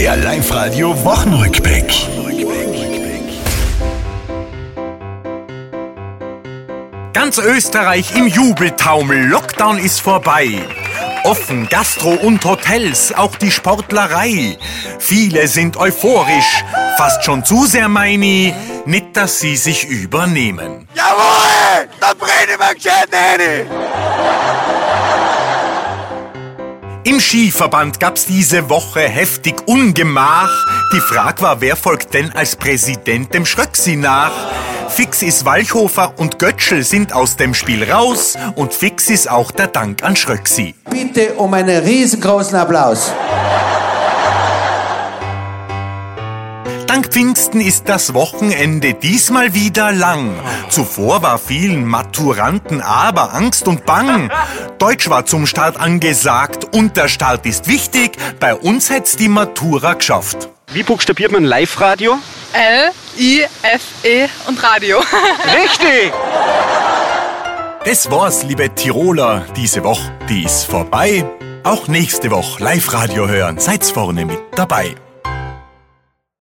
Der Live-Radio Wochenrückblick. Ganz Österreich im Jubeltaumel, Lockdown ist vorbei. Offen Gastro und Hotels, auch die Sportlerei. Viele sind euphorisch, fast schon zu sehr meini, nicht dass sie sich übernehmen. Jawohl, da brenne ich mir gescheit rein. Im Skiverband gab's diese Woche heftig Ungemach. Die Frage war, wer folgt denn als Präsident dem Schröcksi nach? Fix ist Walchhofer und Götschel sind aus dem Spiel raus und fix ist auch der Dank an Schröcksi. Bitte um einen riesengroßen Applaus. Dank Pfingsten ist das Wochenende diesmal wieder lang. Zuvor war vielen Maturanten aber Angst und Bang. Deutsch war zum Start angesagt und der Start ist wichtig. Bei uns hätt's die Matura geschafft. Wie buchstabiert man Live-Radio? L, I, F, E und Radio. Richtig! Das war's, liebe Tiroler. Diese Woche, die ist vorbei. Auch nächste Woche Live-Radio hören. Seid's vorne mit dabei.